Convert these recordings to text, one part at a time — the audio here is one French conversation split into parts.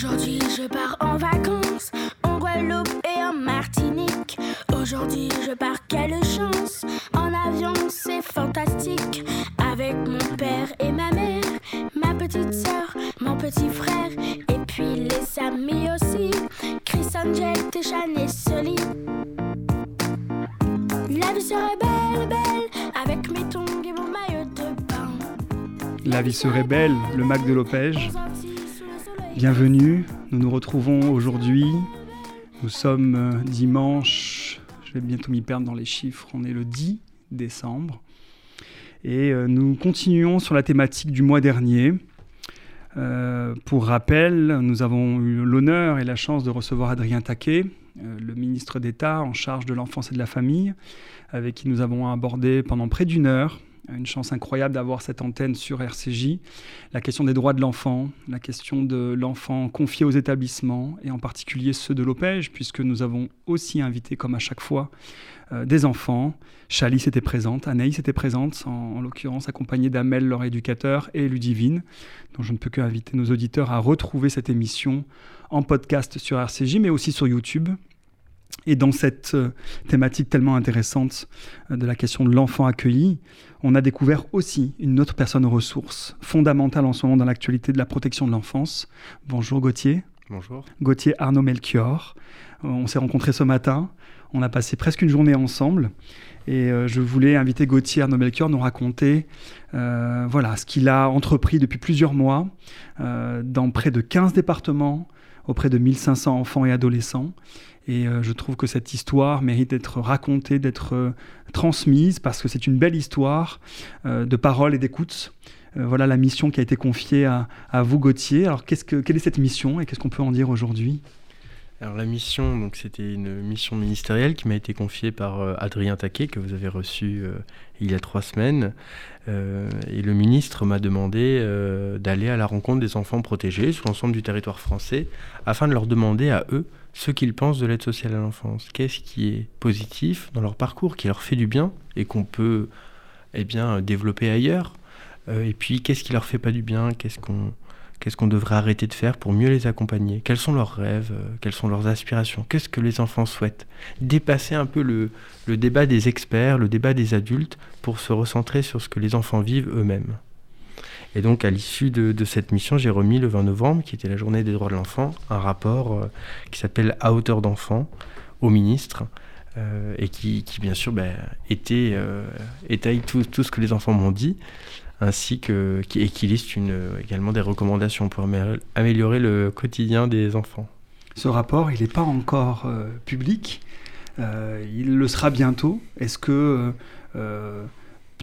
Aujourd'hui, je pars en vacances en Guadeloupe et en Martinique. Aujourd'hui, je pars, quelle chance! En avion, c'est fantastique. Avec mon père et ma mère, ma petite soeur, mon petit frère, et puis les amis aussi. Chris Angel, Téchan et Sully. La vie serait belle, belle, avec mes tongs et mon maillot de bain. La vie serait belle, le Mac de Lopège. Bienvenue, nous nous retrouvons aujourd'hui. Nous sommes euh, dimanche, je vais bientôt m'y perdre dans les chiffres, on est le 10 décembre. Et euh, nous continuons sur la thématique du mois dernier. Euh, pour rappel, nous avons eu l'honneur et la chance de recevoir Adrien Taquet, le ministre d'État en charge de l'enfance et de la famille, avec qui nous avons abordé pendant près d'une heure une chance incroyable d'avoir cette antenne sur RCJ. La question des droits de l'enfant, la question de l'enfant confié aux établissements, et en particulier ceux de l'OPEJ, puisque nous avons aussi invité, comme à chaque fois, euh, des enfants. Chalice était présente, Anaïs était présente, en, en l'occurrence accompagnée d'Amel, leur éducateur, et Ludivine. Donc je ne peux qu'inviter nos auditeurs à retrouver cette émission en podcast sur RCJ, mais aussi sur YouTube. Et dans cette euh, thématique tellement intéressante euh, de la question de l'enfant accueilli, on a découvert aussi une autre personne ressource fondamentale en ce moment dans l'actualité de la protection de l'enfance. Bonjour Gauthier. Bonjour. Gauthier Arnaud Melchior. Euh, On s'est rencontrés ce matin. On a passé presque une journée ensemble. Et je voulais inviter Gauthier Arnaud Melchior nous raconter euh, voilà, ce qu'il a entrepris depuis plusieurs mois euh, dans près de 15 départements, auprès de 1500 enfants et adolescents. Et euh, je trouve que cette histoire mérite d'être racontée, d'être euh, transmise, parce que c'est une belle histoire euh, de parole et d'écoute. Voilà la mission qui a été confiée à, vous, Gauthier. Alors, quelle est cette mission et qu'est-ce qu'on peut en dire aujourd'hui? Alors la mission, donc c'était une mission ministérielle qui m'a été confiée par Adrien Taquet que vous avez reçu il y a trois semaines. Et le ministre m'a demandé d'aller à la rencontre des enfants protégés sur l'ensemble du territoire français afin de leur demander à eux ce qu'ils pensent de l'aide sociale à l'enfance. Qu'est-ce qui est positif dans leur parcours, qui leur fait du bien et qu'on peut eh développer ailleurs. Euh, et puis qu'est-ce qui leur fait pas du bien, qu'est-ce qu'on Qu'est-ce devrait arrêter de faire pour mieux les accompagner? Quels sont leurs rêves? Quelles sont leurs aspirations? Qu'est-ce que les enfants souhaitent? Dépasser un peu le débat des experts, le débat des adultes, pour se recentrer sur ce que les enfants vivent eux-mêmes. Et donc, à l'issue de, cette mission, j'ai remis le 20 novembre, qui était la journée des droits de l'enfant, un rapport euh, qui s'appelle À hauteur d'enfant au ministre, euh, et qui, bien sûr, bah, était, euh, étaye tout, ce que les enfants m'ont dit ainsi que qui, et qui liste également des recommandations pour amé- améliorer le quotidien des enfants. Ce rapport, il n'est pas encore public. Il le sera bientôt. Est-ce que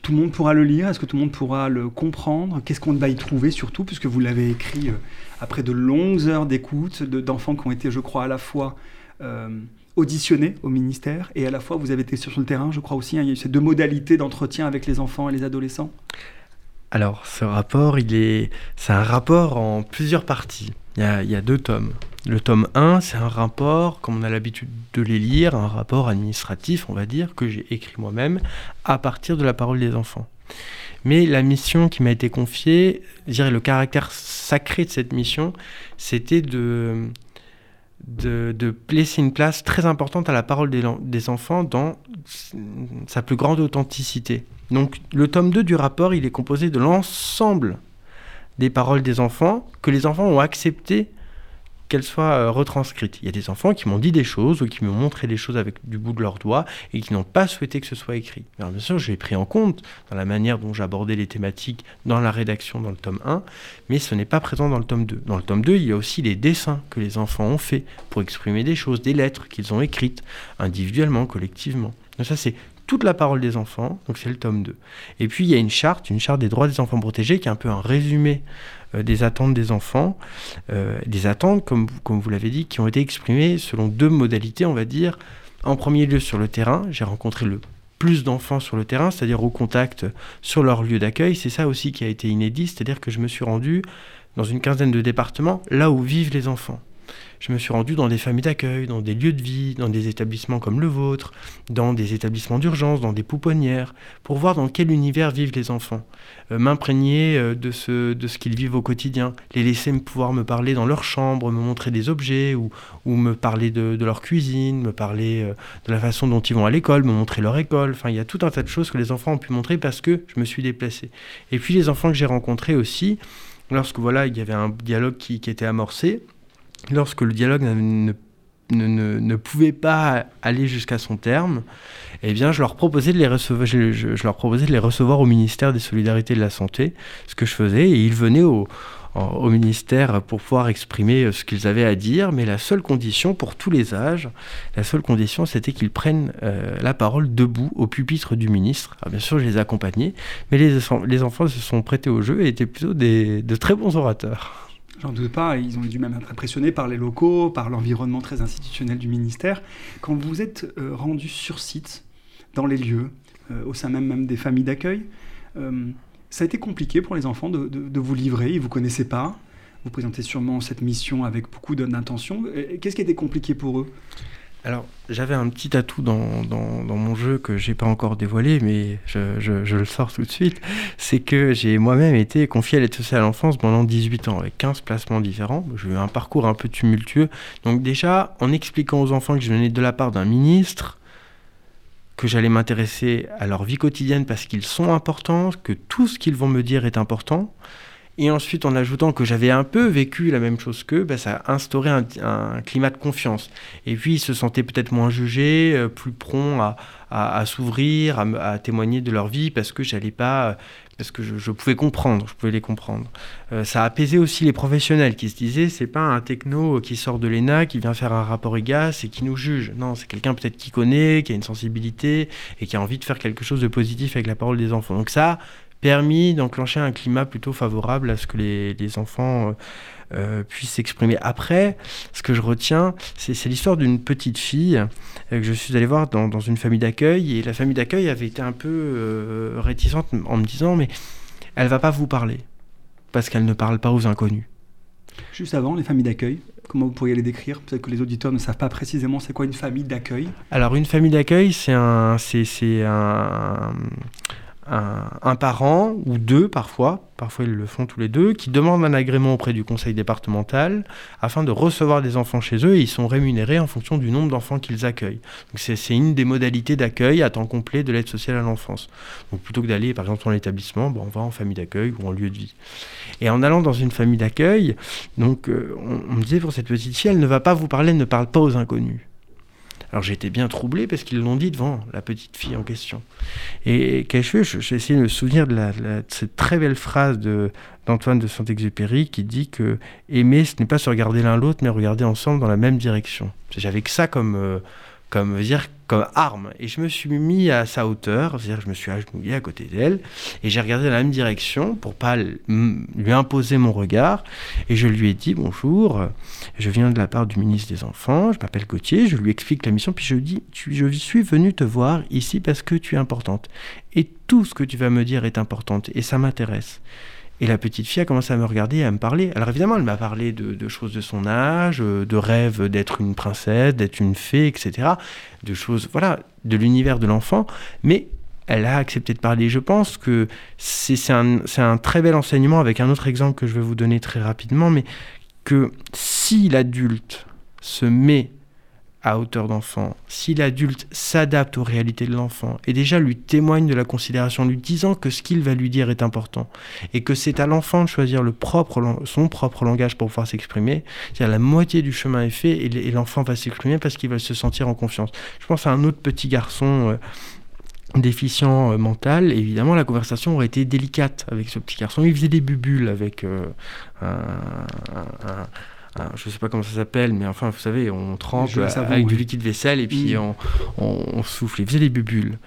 tout le monde pourra le lire Est-ce que tout le monde pourra le comprendre? Qu'est-ce qu'on va y trouver surtout, puisque vous l'avez écrit euh, après de longues heures d'écoute de- d'enfants qui ont été, je crois, à la fois euh, auditionnés au ministère et à la fois vous avez été sur le terrain, je crois aussi. hein, il y a eu ces deux modalités d'entretien avec les enfants et les adolescents? Alors, ce rapport, il est, c'est un rapport en plusieurs parties. Il y a, deux tomes. Le tome 1, c'est un rapport, comme on a l'habitude de les lire, un rapport administratif, on va dire, que j'ai écrit moi-même à partir de la parole des enfants. Mais la mission qui m'a été confiée, je le caractère sacré de cette mission, c'était de, de, laisser une place très importante à la parole des, des enfants dans sa plus grande authenticité. Donc le tome 2 du rapport, il est composé de l'ensemble des paroles des enfants que les enfants ont accepté qu'elles soient euh, retranscrites. Il y a des enfants qui m'ont dit des choses ou qui m'ont montré des choses avec du bout de leurs doigts et qui n'ont pas souhaité que ce soit écrit. Alors bien sûr, je l'ai pris en compte dans la manière dont j'abordais les thématiques dans la rédaction dans le tome 1, mais ce n'est pas présent dans le tome 2. Dans le tome 2, il y a aussi les dessins que les enfants ont faits pour exprimer des choses, des lettres qu'ils ont écrites individuellement, collectivement. Donc ça, c'est toute la parole des enfants, donc c'est le tome 2. Et puis il y a une charte, une charte des droits des enfants protégés, qui est un peu un résumé euh, des attentes des enfants, euh, des attentes, comme, comme vous l'avez dit, qui ont été exprimées selon deux modalités, on va dire. En premier lieu, sur le terrain, j'ai rencontré le plus d'enfants sur le terrain, c'est-à-dire au contact sur leur lieu d'accueil. C'est ça aussi qui a été inédit, c'est-à-dire que je me suis rendu dans une quinzaine de départements, là où vivent les enfants. Je me suis rendu dans des familles d'accueil, dans des lieux de vie, dans des établissements comme le vôtre, dans des établissements d'urgence, dans des pouponnières, pour voir dans quel univers vivent les enfants, euh, m'imprégner euh, de ce, de ce qu'ils vivent au quotidien, les laisser pouvoir me parler dans leur chambre, me montrer des objets ou, ou me parler de, de, leur cuisine, me parler euh, de la façon dont ils vont à l'école, me montrer leur école. Enfin, il y a tout un tas de choses que les enfants ont pu montrer parce que je me suis déplacé. Et puis les enfants que j'ai rencontrés aussi, lorsque voilà, il y avait un dialogue qui, qui était amorcé, lorsque le dialogue ne, ne, ne, pouvait pas aller jusqu'à son terme, eh bien, je leur, proposais de les recevoir, je, leur proposais de les recevoir au ministère des Solidarités et de la Santé, ce que je faisais, et ils venaient au, ministère pour pouvoir exprimer ce qu'ils avaient à dire, mais la seule condition pour tous les âges, la seule condition, c'était qu'ils prennent euh, la parole debout au pupitre du ministre. Bien sûr, je les accompagnais, mais les, les enfants se sont prêtés au jeu et étaient plutôt des, de très bons orateurs. J'en doute pas, ils ont dû même être impressionnés par les locaux, par l'environnement très institutionnel du ministère. Quand vous êtes euh, rendu sur site, dans les lieux, euh, au sein même, des familles d'accueil, euh, ça a été compliqué pour les enfants de, de, de vous livrer, ils ne vous connaissaient pas. Vous présentez sûrement cette mission avec beaucoup d'intention. Qu'est-ce qui a été compliqué pour eux? Alors, j'avais un petit atout dans, mon jeu que j'ai pas encore dévoilé, mais je, je, le sors tout de suite. C'est que j'ai moi-même été confié à l'aide sociale à l'enfance pendant 18 ans, avec 15 placements différents. J'ai eu un parcours un peu tumultueux. Donc, déjà, en expliquant aux enfants que je venais de la part d'un ministre, que j'allais m'intéresser à leur vie quotidienne parce qu'ils sont importants, que tout ce qu'ils vont me dire est important, et ensuite, en ajoutant que j'avais un peu vécu la même chose qu'eux, bah, ça a instauré un, climat de confiance. Et puis, ils se sentaient peut-être moins jugés, euh, plus prompts à, s'ouvrir, à, témoigner de leur vie, parce que j'allais pas, parce que je, pouvais comprendre, je pouvais les comprendre. Euh, ça a apaisé aussi les professionnels qui se disaient, c'est pas un techno qui sort de l'ENA, qui vient faire un rapport IGAS et qui nous juge. Non, c'est quelqu'un peut-être qui connaît, qui a une sensibilité et qui a envie de faire quelque chose de positif avec la parole des enfants. Donc ça, permis d'enclencher un climat plutôt favorable à ce que les, les enfants euh, euh, puissent s'exprimer. Après, ce que je retiens, c'est l'histoire d'une petite fille euh, que je suis allé voir dans, dans une famille d'accueil, et la famille d'accueil avait été un peu euh, réticente en me disant, mais elle va pas vous parler, parce qu'elle ne parle pas aux inconnus. Juste avant, les familles d'accueil, comment vous pourriez les décrire? Peut-être que les auditeurs ne savent pas précisément c'est quoi une famille d'accueil. Alors une famille d'accueil, c'est un, c'est un, un, parent ou deux parfois, parfois ils le font tous les deux, qui demandent un agrément auprès du conseil départemental afin de recevoir des enfants chez eux et ils sont rémunérés en fonction du nombre d'enfants qu'ils accueillent. C'est une des modalités d'accueil à temps complet de l'aide sociale à l'enfance. Donc plutôt que d'aller par exemple dans l'établissement, bon, on va en famille d'accueil ou en lieu de vie. Et en allant dans une famille d'accueil, donc euh, on, on me disait pour cette petite fille, elle ne va pas vous parler, elle ne parle pas aux inconnus. Alors été bien troublé parce qu'ils l'ont dit devant la petite fille en question. Et fait? J'ai essayé de me souvenir de, la, de, cette très belle phrase d'Antoine de, de Saint-Exupéry qui dit que aimer, ce n'est pas se regarder l'un l'autre, mais regarder ensemble dans la même direction. J'avais que ça comme, euh, comme dire comme arme. Et je me suis mis à sa hauteur, c'est-à-dire je me suis agenouillé à côté d'elle, et j'ai regardé dans la même direction pour pas lui imposer mon regard, et je lui ai dit bonjour, je viens de la part du ministre des Enfants, je m'appelle Gauthier, je lui explique la mission, puis je dis, je suis venu te voir ici parce que tu es importante, et tout ce que tu vas me dire est important, et ça m'intéresse. Et la petite fille a commencé à me regarder et à me parler. Alors évidemment, elle m'a parlé de, choses de son âge, euh, de rêves d'être une princesse, d'être une fée, etc. De choses, voilà, de l'univers de l'enfant. Mais elle a accepté de parler. Je pense que c'est un, un très bel enseignement avec un autre exemple que je vais vous donner très rapidement, mais que si l'adulte se met à hauteur d'enfant, si l'adulte s'adapte aux réalités de l'enfant et déjà lui témoigne de la considération, lui disant que ce qu'il va lui dire est important et que c'est à l'enfant de choisir son propre langage pour pouvoir s'exprimer, c'est-à-dire la moitié du chemin est fait et l'enfant va s'exprimer parce qu'il va se sentir en confiance. Je pense à un autre petit garçon. Euh, déficient euh, mental, évidemment la conversation aurait été délicate avec ce petit garçon. Il faisait des bubules avec euh, un, un, je sais pas comment ça s'appelle, mais enfin, vous savez, on trempe savon, avec oui. du liquide vaisselle et puis mmh. on, on, on, souffle. Il faisait des bulles.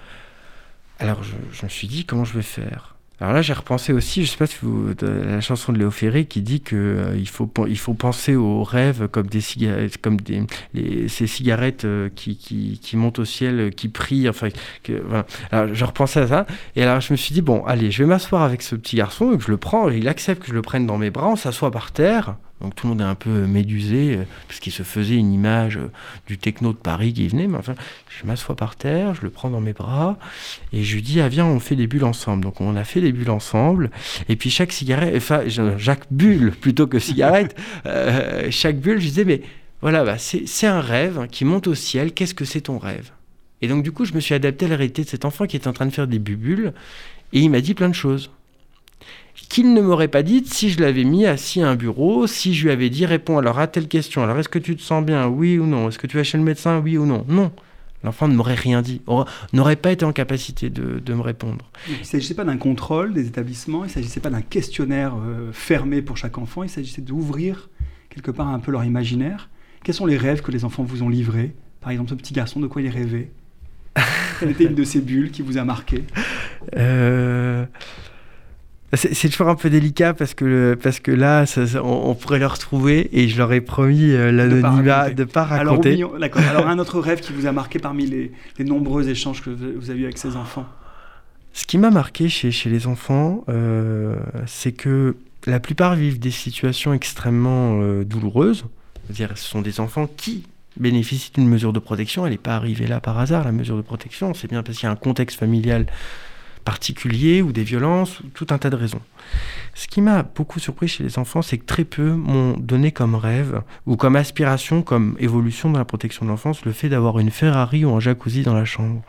Alors je, je, me suis dit, comment je vais faire? Alors là, j'ai repensé aussi, je sais pas si vous, la chanson de Léo Ferré qui dit que euh, il faut il faut penser aux rêves comme des cigarettes, comme des les, ces cigarettes euh, qui, qui, qui montent au ciel, euh, qui prient. Enfin, que, voilà. Alors je repensais à ça et alors je me suis dit bon, allez, je vais m'asseoir avec ce petit garçon et que je le prends. Et il accepte que je le prenne dans mes bras, on s'assoit par terre Donc tout le monde est un peu médusé, euh, parce qu'il se faisait une image euh, du techno de Paris qui venait. Mais enfin, je m'assois par terre, je le prends dans mes bras, et je lui dis, ah viens, on fait des bulles ensemble. Donc on a fait des bulles ensemble, et puis chaque cigarette, enfin, Jacques Bulle plutôt que cigarette, euh, chaque bulle, je disais, mais voilà, bah, c'est un rêve qui monte au ciel, qu'est-ce que c'est ton rêve? Et donc du coup, je me suis adapté à la réalité de cet enfant qui est en train de faire des bulles, et il m'a dit plein de choses qu'il ne m'aurait pas dit si je l'avais mis assis à un bureau, si je lui avais dit réponds alors à telle question, alors est-ce que tu te sens bien, oui ou non, est-ce que tu vas chez le médecin, oui ou non, non. L'enfant ne m'aurait rien dit, n'aurait pas été en capacité de, me répondre. Il ne s'agissait pas d'un contrôle des établissements, il ne s'agissait pas d'un questionnaire euh, fermé pour chaque enfant, il s'agissait d'ouvrir quelque part un peu leur imaginaire. Quels sont les rêves que les enfants vous ont livrés? Par exemple, ce petit garçon, de quoi il rêvait? Quelle était une de ces bulles qui vous a marqué? Euh... C'est toujours un peu délicat parce que, parce que là, on, pourrait le retrouver et je leur ai promis euh, l'anonymat de ne pas raconter. Alors, Alors, un autre rêve qui vous a marqué parmi les, nombreux échanges que vous avez eu avec ces enfants Ce qui m'a marqué chez, chez, les enfants, euh, c'est que la plupart vivent des situations extrêmement euh, douloureuses. C'est-à-dire, ce sont des enfants qui bénéficient d'une mesure de protection. Elle n'est pas arrivée là par hasard, la mesure de protection. C'est bien parce qu'il y a un contexte familial particuliers ou des violences, ou tout un tas de raisons. Ce qui m'a beaucoup surpris chez les enfants, c'est que très peu m'ont donné comme rêve ou comme aspiration, comme évolution dans la protection de l'enfance, le fait d'avoir une Ferrari ou un jacuzzi dans la chambre.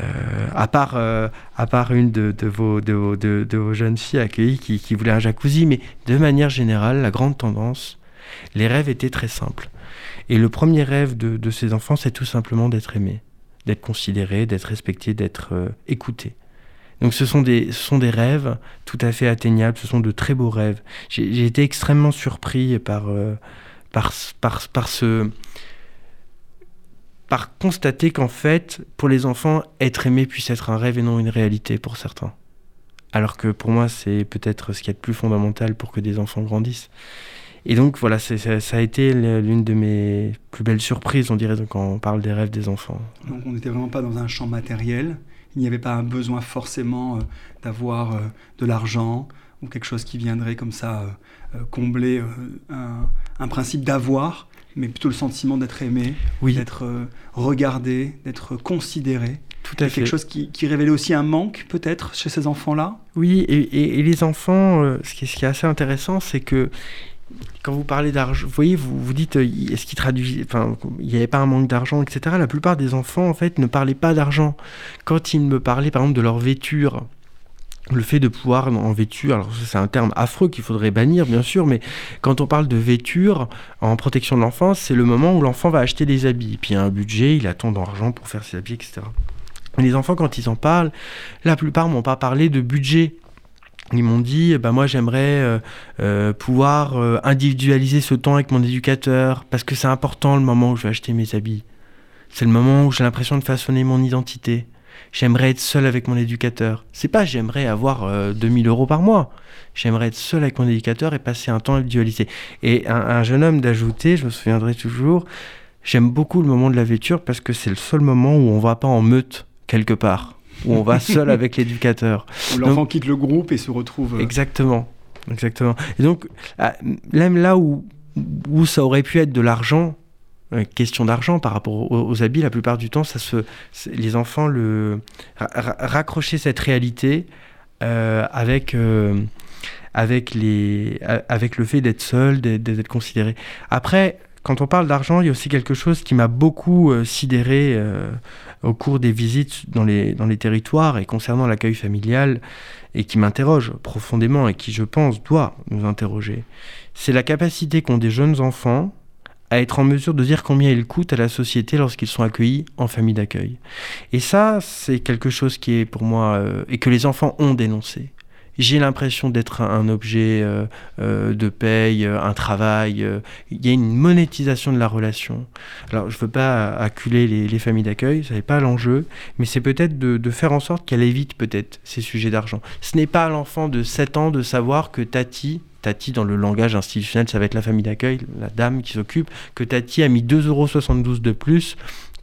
Euh, à, part, euh, à part une de, vos, de, vos, de, vos jeunes filles accueillies qui, qui voulait un jacuzzi, mais de manière générale, la grande tendance, les rêves étaient très simples. Et le premier rêve de, de ces enfants, c'est tout simplement d'être aimé, d'être considéré, d'être respecté, d'être euh, écouté. Donc ce sont, des, ce sont des rêves tout à fait atteignables, ce sont de très beaux rêves. J'ai été extrêmement surpris par, euh, par, par, par, ce... par constater qu'en fait, pour les enfants, être aimé puisse être un rêve et non une réalité pour certains. Alors que pour moi, c'est peut-être ce qui est de plus fondamental pour que des enfants grandissent. Et donc voilà, ça, a été l'une de mes plus belles surprises, on dirait, quand on parle des rêves des enfants. Donc on n'était vraiment pas dans un champ matériel, il n'y avait pas un besoin forcément euh, d'avoir euh, de l'argent ou quelque chose qui viendrait comme ça euh, combler un, principe d'avoir, mais plutôt le sentiment d'être aimé, d'être regardé, d'être considéré. Tout à fait. Quelque chose qui, révélait aussi un manque, peut-être, chez ces enfants-là? Oui, et, les enfants, ce, qui, ce, qui, est assez intéressant, c'est que quand vous parlez d'argent, vous voyez, vous vous dites, euh, est-ce qu'il traduit, enfin, il n'y avait pas un manque d'argent, etc. La plupart des enfants, en fait, ne parlaient pas d'argent. Quand ils me parlaient, par exemple, de leur vêture, le fait de pouvoir en vêture, alors c'est un terme affreux qu'il faudrait bannir bien sûr, mais quand on parle de vêture en protection de l'enfance, c'est le moment où l'enfant va acheter des habits. Puis il y a un budget, il attend d'argent pour faire ses habits, etc. les enfants, quand ils en parlent, la plupart m'ont pas parlé de budget ils m'ont dit, bah moi j'aimerais euh, euh, pouvoir euh, individualiser ce temps avec mon éducateur, parce que c'est important le moment où je vais acheter mes habits. C'est le moment où j'ai l'impression de façonner mon identité. J'aimerais être seul avec mon éducateur. C'est pas j'aimerais avoir 2000 euros par mois. J'aimerais être seul avec mon éducateur et passer un temps individualisé. Et un, un jeune homme d'ajouter, je me souviendrai toujours, j'aime beaucoup le moment de la vêture parce que c'est le seul moment où on va pas en meute quelque part où on va seul avec l'éducateur. Où l'enfant quitte le groupe et se retrouve. Euh, exactement. Exactement. Et donc, ah, même là où, où ça aurait pu être de l'argent, euh, question d'argent par rapport aux, habits, la plupart du temps, ça se, les enfants le, raccrochaient cette réalité euh, avec, avec, les, avec le fait d'être seul, d'être considéré. Après, quand on parle d'argent, il y a aussi quelque chose qui m'a beaucoup sidéré au cours des visites dans les, dans les territoires et concernant l'accueil familial, et qui m'interroge profondément et qui, je pense, doit nous interroger, c'est la capacité qu'ont des jeunes enfants à être en mesure de dire combien ils coûtent à la société lorsqu'ils sont accueillis en famille d'accueil. Et ça, c'est quelque chose qui est pour moi, euh, et que les enfants ont dénoncé j'ai l'impression d'être un, objet euh, euh, de paye, euh, un travail. Il y a une monétisation de la relation. Alors, je ne veux pas acculer les, familles d'accueil, ce n'est pas l'enjeu, mais c'est peut-être de, faire en sorte qu'elle évite peut-être ces sujets d'argent. Ce n'est pas à l'enfant de 7 ans de savoir que Tati, Tati dans le langage institutionnel, ça va être la famille d'accueil, la dame qui s'occupe, que Tati a mis 2,72 euros de plus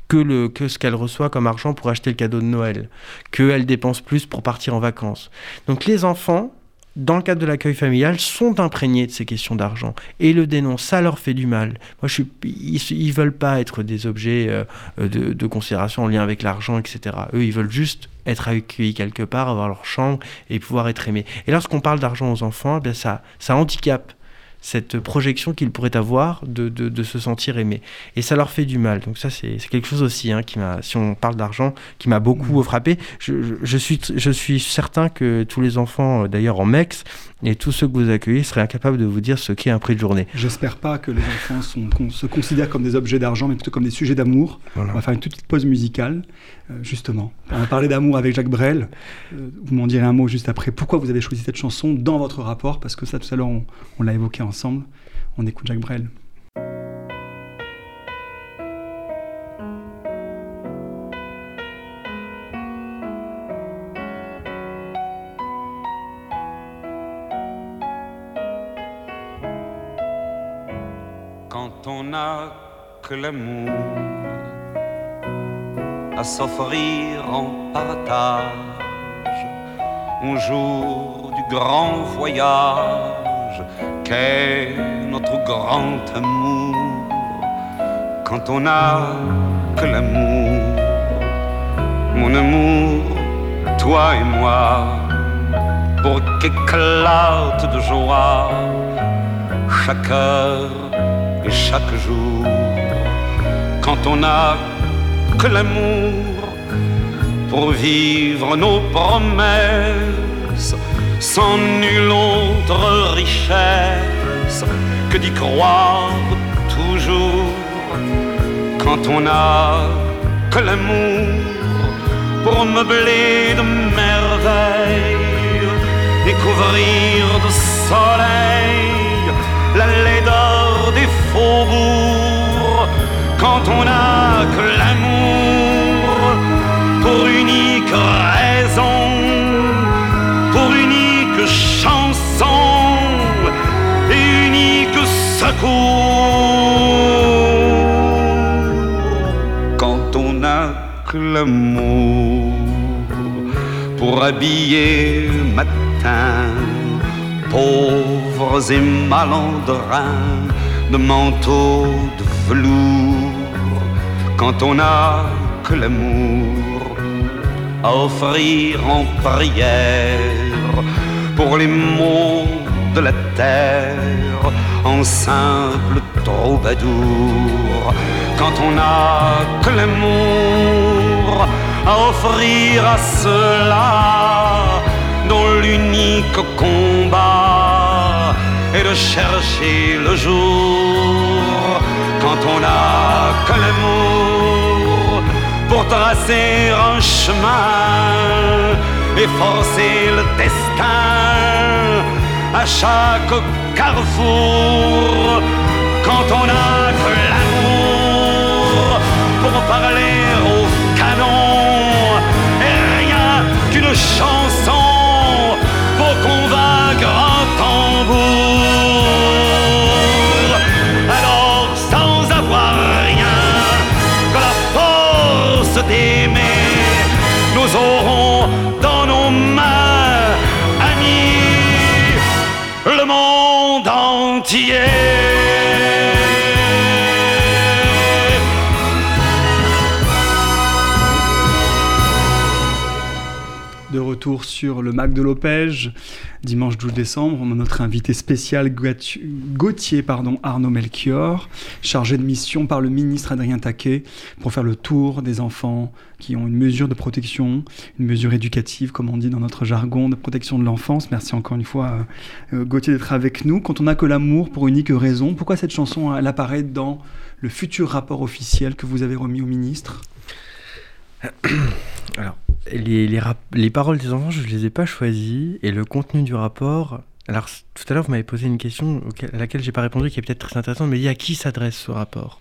que, le, que ce qu'elle reçoit comme argent pour acheter le cadeau de Noël, qu'elle dépense plus pour partir en vacances. Donc les enfants dans le cadre de l'accueil familial, sont imprégnés de ces questions d'argent et le dénoncent. Ça leur fait du mal. Moi, je suis, ils, ne veulent pas être des objets euh, de, de, considération en lien avec l'argent, etc. Eux, ils veulent juste être accueillis quelque part, avoir leur chambre et pouvoir être aimés. Et lorsqu'on parle d'argent aux enfants, eh bien ça, ça handicape cette projection qu'ils pourraient avoir de, de, se sentir aimés. Et ça leur fait du mal. Donc ça, c'est quelque chose aussi, hein, qui m'a, si on parle d'argent, qui m'a beaucoup mmh. frappé. Je, je, suis, je suis certain que tous les enfants, euh, d'ailleurs en MEX, et tous ceux que vous accueillez seraient incapables de vous dire ce qu'est un prix de journée. J'espère pas que les enfants sont, se considèrent comme des objets d'argent, mais plutôt comme des sujets d'amour. On va faire une toute petite pause musicale, euh, justement. On va parler d'amour avec Jacques Brel. Euh, vous m'en direz un mot juste après. Pourquoi vous avez choisi cette chanson dans votre rapport? Parce que ça, tout à l'heure, on, on l'a évoqué ensemble. On écoute Jacques Brel. que l'amour à s'offrir en partage un jour du grand voyage qu'est notre grand amour quand on a que l'amour. Mon amour toi et moi pour qu'éclate de joie chaque heure et chaque jour. Quand on n'a que l'amour pour vivre nos promesses sans nulle autre richesse que d'y croire toujours. Quand on n'a que l'amour pour meubler de merveilles découvrir de soleil la laideur des faubourgs. Quand on n'a que l'amour pour unique raison, Quand on n'a que l'amour pour habiller matin, pauvres et malandrins de manteaux de velours quand on n'a que l'amour à offrir en prière pour les maux de la terre en simple troubadour quand on n'a que l'amour à offrir à ceux-là dont l'unique combat est de chercher le jour quand on n'a que l'amour pour tracer un chemin et forcer le destin à chaque carrefour. Quand on n'a que l'amour pour parler au canon et rien qu'une chanson pour convaincre un tambour. nous entier. retour sur le Mac de Lopège, dimanche 12 décembre. On a notre invité spécial Gauthier pardon, Arnaud Melchior, chargé de mission par le ministre Adrien Taquet pour faire le tour des enfants qui ont une mesure de protection, une mesure éducative, comme on dit dans notre jargon, de protection de l'enfance. Merci encore une fois, euh, Gauthier, d'être avec nous. Quand on n'a que l'amour pour unique raison, pourquoi cette chanson, elle apparaît dans le futur rapport officiel que vous avez remis au ministre? Alors, les, les, paroles des enfants, je ne les ai pas choisies. Et le contenu du rapport. Alors, tout à l'heure, vous m'avez posé une question à laquelle j'ai pas répondu, qui est peut-être très intéressante, mais à qui s'adresse ce rapport?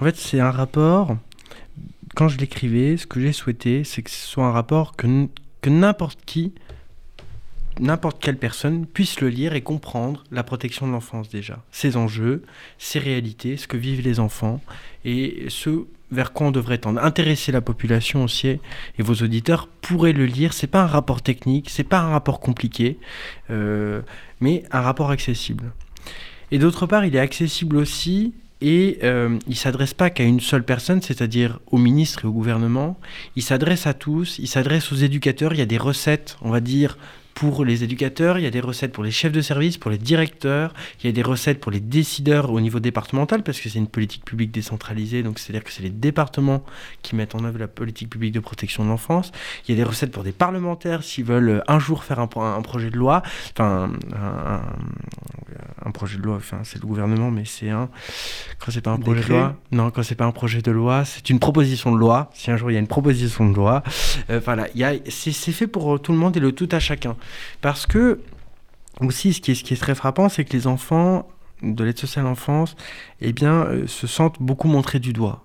En fait, c'est un rapport. Quand je l'écrivais, ce que j'ai souhaité, c'est que ce soit un rapport que, que n'importe qui, n'importe quelle personne puisse le lire et comprendre la protection de l'enfance déjà, ses enjeux, ses réalités, ce que vivent les enfants, et ce vers quoi on devrait tendre. Intéresser la population aussi, et vos auditeurs pourraient le lire. C'est pas un rapport technique, c'est pas un rapport compliqué, euh, mais un rapport accessible. Et d'autre part, il est accessible aussi et euh, il s'adresse pas qu'à une seule personne, c'est-à-dire au ministre et au gouvernement. Il s'adresse à tous, il s'adresse aux éducateurs. Il y a des recettes, on va dire, pour les éducateurs, il y a des recettes pour les chefs de service, pour les directeurs, il y a des recettes pour les décideurs au niveau départemental, parce que c'est une politique publique décentralisée, donc c'est-à-dire que c'est les départements qui mettent en œuvre la politique publique de protection de l'enfance. Il y a des recettes pour des parlementaires s'ils veulent un jour faire un, un projet de loi, enfin un, un, projet de loi, enfin c'est le gouvernement, mais c'est un quand c'est pas un projet de loi, non quand c'est pas un projet de loi, c'est une proposition de loi. Si un jour il y a une proposition de loi, euh, voilà, il y a, c'est, c'est fait pour tout le monde et le tout à chacun. Parce que, aussi, ce qui est, très frappant, c'est que les enfants de l'aide sociale enfance eh bien, euh, se sentent beaucoup montrés du doigt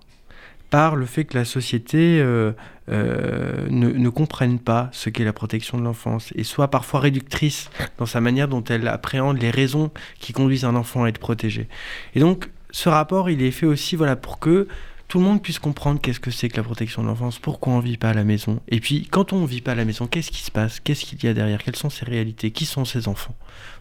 par le fait que la société euh, euh, ne, ne, comprenne pas ce qu'est la protection de l'enfance et soit parfois réductrice dans sa manière dont elle appréhende les raisons qui conduisent un enfant à être protégé. Et donc, ce rapport, il est fait aussi voilà, pour que tout le monde puisse comprendre qu'est-ce que c'est que la protection de l'enfance, pourquoi on ne vit pas à la maison. Et puis, quand on ne vit pas à la maison, qu'est-ce qui se passe? Qu'est-ce qu'il y a derrière? Quelles sont ces réalités? Qui sont ces enfants?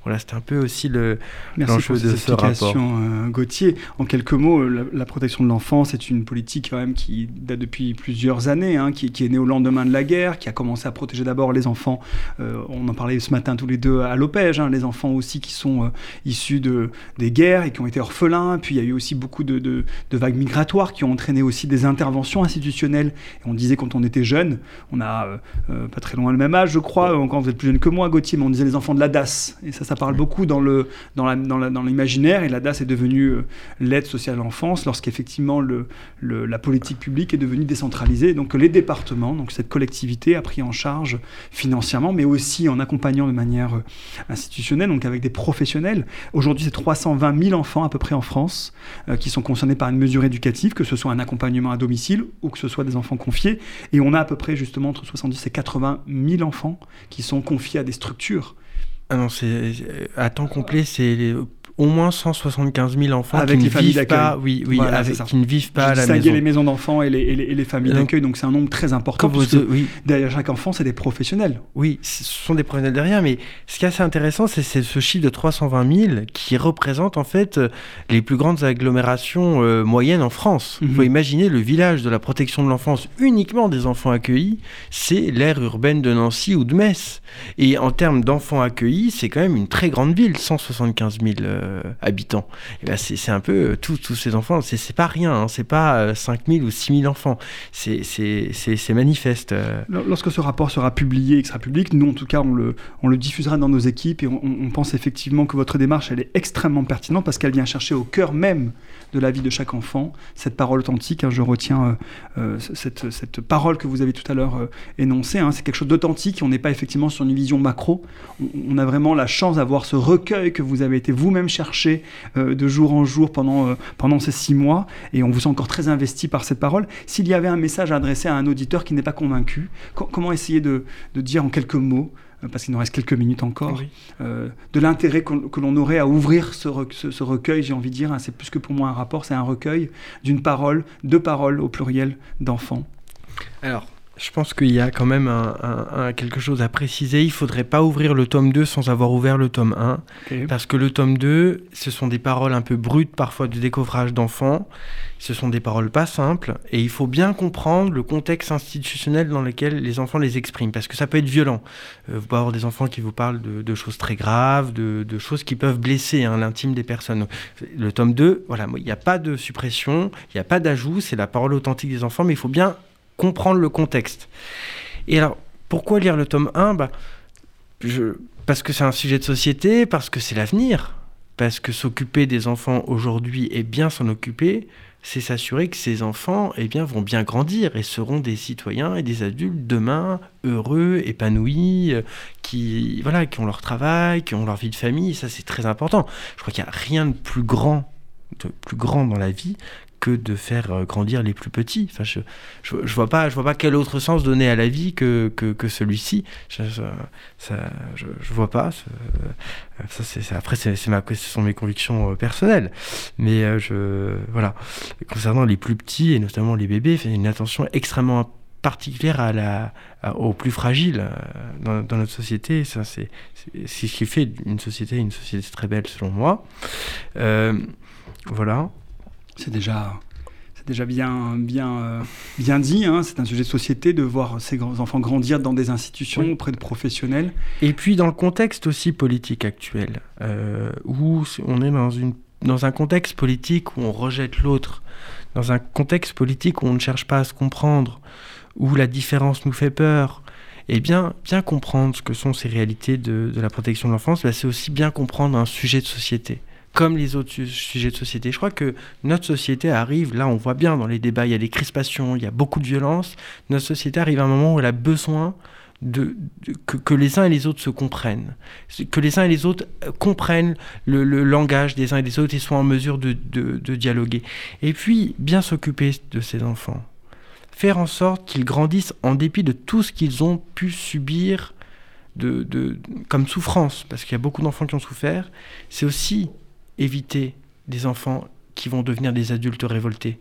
Voilà, c'était un peu aussi le l'enjeu de ce rapport. Euh, Gauthier. En quelques mots, la, protection de l'enfance est une politique quand même qui date depuis plusieurs années, hein, qui, qui, est née au lendemain de la guerre, qui a commencé à protéger d'abord les enfants. Euh, on en parlait ce matin tous les deux à l'Opège, hein, les enfants aussi qui sont euh, issus de, des guerres et qui ont été orphelins. Puis il y a eu aussi beaucoup de, de, de, vagues migratoires qui ont entraîné aussi des interventions institutionnelles. Et on disait quand on était jeune, on a euh, pas très loin le même âge, je crois, quand vous êtes plus jeune que moi, Gauthier, mais on disait les enfants de la DAS. Et ça, ça parle beaucoup dans l'imaginaire et la DAS est devenue euh, l'aide sociale à l'enfance lorsqu'effectivement la politique publique est devenue décentralisée. Donc les départements, donc cette collectivité a pris en charge financièrement, mais aussi en accompagnant de manière euh, institutionnelle, donc avec des professionnels. Aujourd'hui, c'est 320 000 enfants à peu près en France euh, qui sont concernés par une mesure éducative, que ce soit un accompagnement à domicile ou que ce soit des enfants confiés. Et on a à peu près justement entre 70 et 80 000 enfants qui sont confiés à des structures ah non, c'est à temps complet, c'est au moins 175 000 enfants avec qui, ne vivent pas, oui, oui, avec, qui ne vivent pas à la maison. les maisons d'enfants et les, et les, familles d'accueil, donc c'est un nombre très important. Parce oui. Derrière chaque enfant, c'est des professionnels. Oui, ce sont des professionnels derrière, mais ce qui est assez intéressant, c'est ce chiffre de 320 000 qui représente en fait euh, les plus grandes agglomérations euh, moyennes en France. Il faut mhm. imaginer le village de la protection de l'enfance uniquement des enfants accueillis, c'est l'aire urbaine de Nancy ou de Metz. Et en termes d'enfants accueillis, c'est quand même une très grande ville, 175 000 euh, habitants. Et ben c'est un peu euh, tous ces enfants, c'est pas rien, hein, c'est pas 5000 euh, ou 6000 enfants, c'est manifeste. Lorsque ce rapport sera publié et sera public, nous en tout cas on le, on le diffusera dans nos équipes et on, on pense effectivement que votre démarche elle est extrêmement pertinente parce qu'elle vient chercher au cœur même de la vie de chaque enfant cette parole authentique. Hein, je retiens cette, cette, parole que vous avez tout à l'heure énoncée, hein, c'est quelque chose d'authentique, on n'est pas effectivement sur une vision macro, on, a vraiment la chance d'avoir ce recueil que vous avez été vous-même chercher euh, de jour en jour pendant, euh, pendant ces six mois, et on vous sent encore très investi par cette parole. S'il y avait un message adressé à un auditeur qui n'est pas convaincu, comment essayer de, de, dire en quelques mots euh, parce qu'il nous reste quelques minutes encore, de l'intérêt que l'on aurait à ouvrir ce, ce, recueil, j'ai envie de dire, hein, c'est plus que pour moi un rapport, c'est un recueil d'une parole, deux paroles au pluriel d'enfants. Alors, je pense qu'il y a quand même un, quelque chose à préciser. Il ne faudrait pas ouvrir le tome 2 sans avoir ouvert le tome 1. Parce que le tome 2, ce sont des paroles un peu brutes, parfois du découvrage d'enfants. Ce sont des paroles pas simples. Et il faut bien comprendre le contexte institutionnel dans lequel les enfants les expriment. Parce que ça peut être violent. Euh, vous pouvez avoir des enfants qui vous parlent de, choses très graves, de, choses qui peuvent blesser hein, l'intime des personnes. Le tome 2, voilà, il n'y a pas de suppression, il n'y a pas d'ajout. C'est la parole authentique des enfants. Mais il faut bien comprendre le contexte. Et alors, pourquoi lire le tome 1 bah, Parce que c'est un sujet de société, parce que c'est l'avenir, parce que s'occuper des enfants aujourd'hui et bien s'en occuper, c'est s'assurer que ces enfants eh bien, vont bien grandir et seront des citoyens et des adultes demain heureux, épanouis, euh, qui, voilà, qui ont leur travail, qui ont leur vie de famille. ça, c'est très important. Je crois qu'il n'y a rien de plus grand, de plus grand dans la vie que de faire euh, grandir les plus petits. Enfin, je, je, vois pas, je vois pas quel autre sens donner à la vie que, que, celui-ci. Je, ça, je, vois pas. Ça, c'est, après, c'est, ma, ce sont mes convictions euh, personnelles. Mais je, voilà. Concernant les plus petits et notamment les bébés, il une attention extrêmement particulière à la, aux plus fragiles euh, dans, notre société. Ça, c'est, c'est, ce qui fait une société une société très belle, selon moi. voilà. C'est déjà, c'est déjà bien, bien, euh, bien dit. Hein. C'est un sujet de société de voir ces grands enfants grandir dans des institutions auprès de professionnels. Et puis dans le contexte aussi politique actuel, euh, où on est dans, une, dans un contexte politique où on rejette l'autre, dans un contexte politique où on ne cherche pas à se comprendre, où la différence nous fait peur, et bien, bien comprendre ce que sont ces réalités de, de la protection de l'enfance, bah, c'est aussi bien comprendre un sujet de société comme les autres sujets de société. Je crois que notre société arrive, là on voit bien dans les débats, il y a des crispations, il y a beaucoup de violence. Notre société arrive à un moment où elle a besoin de, que, les uns et les autres se comprennent, que les uns et les autres euh, comprennent le, langage des uns et des autres et soient en mesure de, dialoguer. Et puis, bien s'occuper de ces enfants. Faire en sorte qu'ils grandissent en dépit de tout ce qu'ils ont pu subir de, comme souffrance, parce qu'il y a beaucoup d'enfants qui ont souffert, c'est aussi éviter des enfants qui vont devenir des adultes révoltés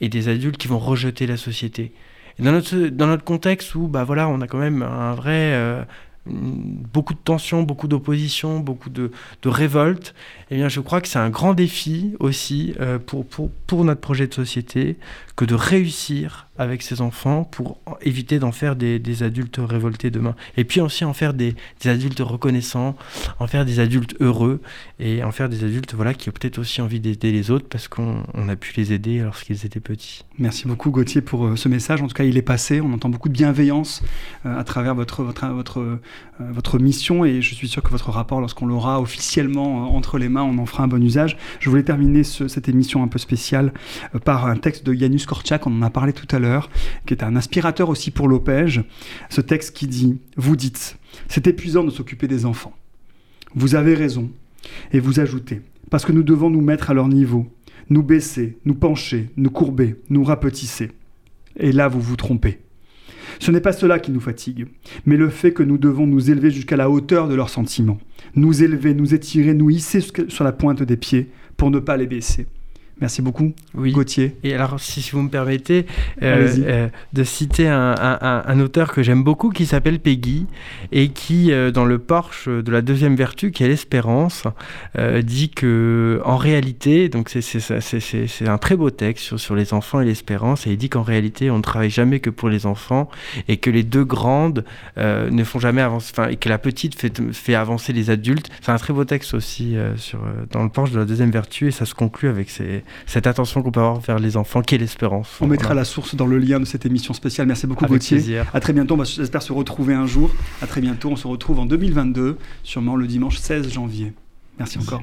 et des adultes qui vont rejeter la société. Dans notre, dans notre contexte où bah voilà, on a quand même un vrai, euh, beaucoup de tensions, beaucoup d'opposition, beaucoup de, de révolte, eh bien je crois que c'est un grand défi aussi euh, pour, pour, pour notre projet de société que de réussir avec ses enfants pour éviter d'en faire des, adultes révoltés demain. Et puis aussi en faire des, adultes reconnaissants, en faire des adultes heureux et en faire des adultes voilà, qui ont peut-être aussi envie d'aider les autres parce qu'on a pu les aider lorsqu'ils étaient petits. Merci beaucoup Gauthier pour euh, ce message. En tout cas, il est passé. On entend beaucoup de bienveillance euh, à travers votre, votre, euh, votre mission et je suis sûr que votre rapport, lorsqu'on l'aura officiellement entre les mains, on en fera un bon usage. Je voulais terminer cette émission un peu spéciale par un texte de Janusz Korczak, on en a parlé tout à l'heure, qui est un inspirateur aussi pour l'OPEJ. Ce texte qui dit Vous dites, c'est épuisant de s'occuper des enfants. Vous avez raison. Et vous ajoutez Parce que nous devons nous mettre à leur niveau, nous baisser, nous pencher, nous courber, nous rapetisser. Et là, vous vous trompez. Ce n'est pas cela qui nous fatigue, mais le fait que nous devons nous élever jusqu'à la hauteur de leurs sentiments, nous élever, nous étirer, nous hisser sur la pointe des pieds pour ne pas les baisser. Merci beaucoup, oui. Gauthier. Et alors, si, vous me permettez euh, euh, de citer un, auteur que j'aime beaucoup qui s'appelle Peggy et qui, euh, dans le Porche de la deuxième vertu, qui est l'espérance, dit que en réalité, donc c'est un très beau texte sur, sur les enfants et l'espérance, et il dit qu'en réalité, on ne travaille jamais que pour les enfants et que les deux grandes ne font jamais avancer, enfin, et que la petite fait, fait avancer les adultes. C'est un très beau texte aussi sur, dans le Porche de la deuxième vertu, et ça se conclut avec ces cette attention qu'on peut avoir vers les enfants, qui est l'espérance. On mettra la source dans le lien de cette émission spéciale. Merci beaucoup Gauthier. À très bientôt, j'espère se retrouver un jour. À très bientôt, on se retrouve en 2022, sûrement le dimanche 16 janvier. Merci encore.